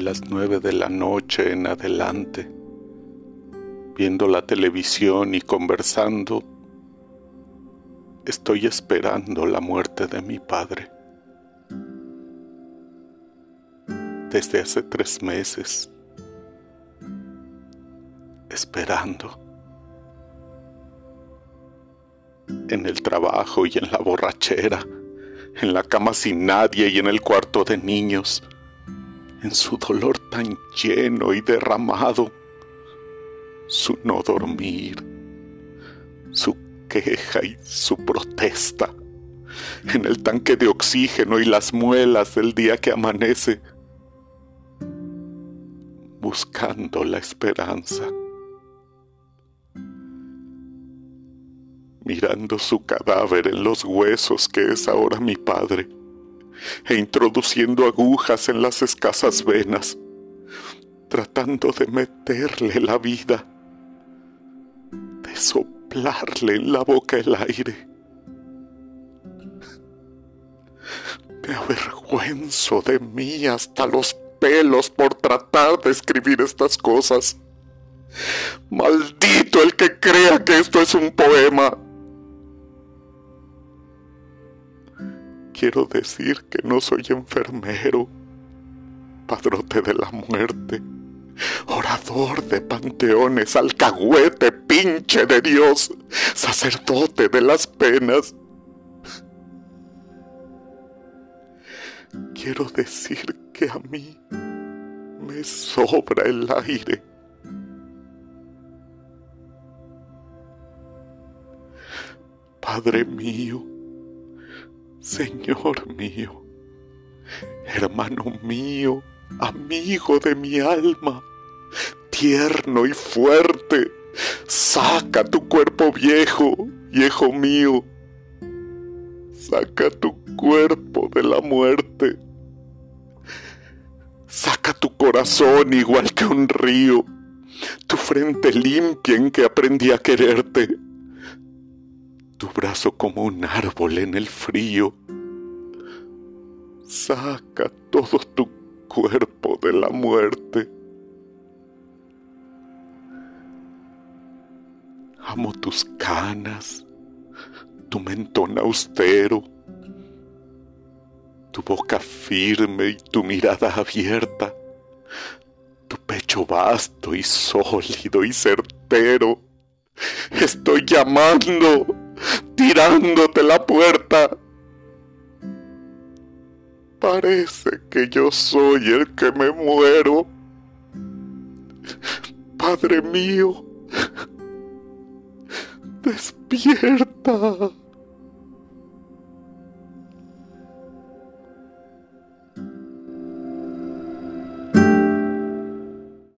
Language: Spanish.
las nueve de la noche en adelante, viendo la televisión y conversando, estoy esperando la muerte de mi padre. Desde hace tres meses, esperando. En el trabajo y en la borrachera, en la cama sin nadie y en el cuarto de niños en su dolor tan lleno y derramado, su no dormir, su queja y su protesta, en el tanque de oxígeno y las muelas del día que amanece, buscando la esperanza, mirando su cadáver en los huesos que es ahora mi padre e introduciendo agujas en las escasas venas, tratando de meterle la vida, de soplarle en la boca el aire. Me avergüenzo de mí hasta los pelos por tratar de escribir estas cosas. Maldito el que crea que esto es un poema. Quiero decir que no soy enfermero, padrote de la muerte, orador de panteones, alcahuete, pinche de Dios, sacerdote de las penas. Quiero decir que a mí me sobra el aire. Padre mío, Señor mío, hermano mío, amigo de mi alma, tierno y fuerte, saca tu cuerpo viejo, viejo mío, saca tu cuerpo de la muerte, saca tu corazón igual que un río, tu frente limpia en que aprendí a quererte tu brazo como un árbol en el frío. Saca todo tu cuerpo de la muerte. Amo tus canas, tu mentón austero, tu boca firme y tu mirada abierta, tu pecho vasto y sólido y certero. Estoy llamando tirándote la puerta. Parece que yo soy el que me muero. Padre mío, despierta.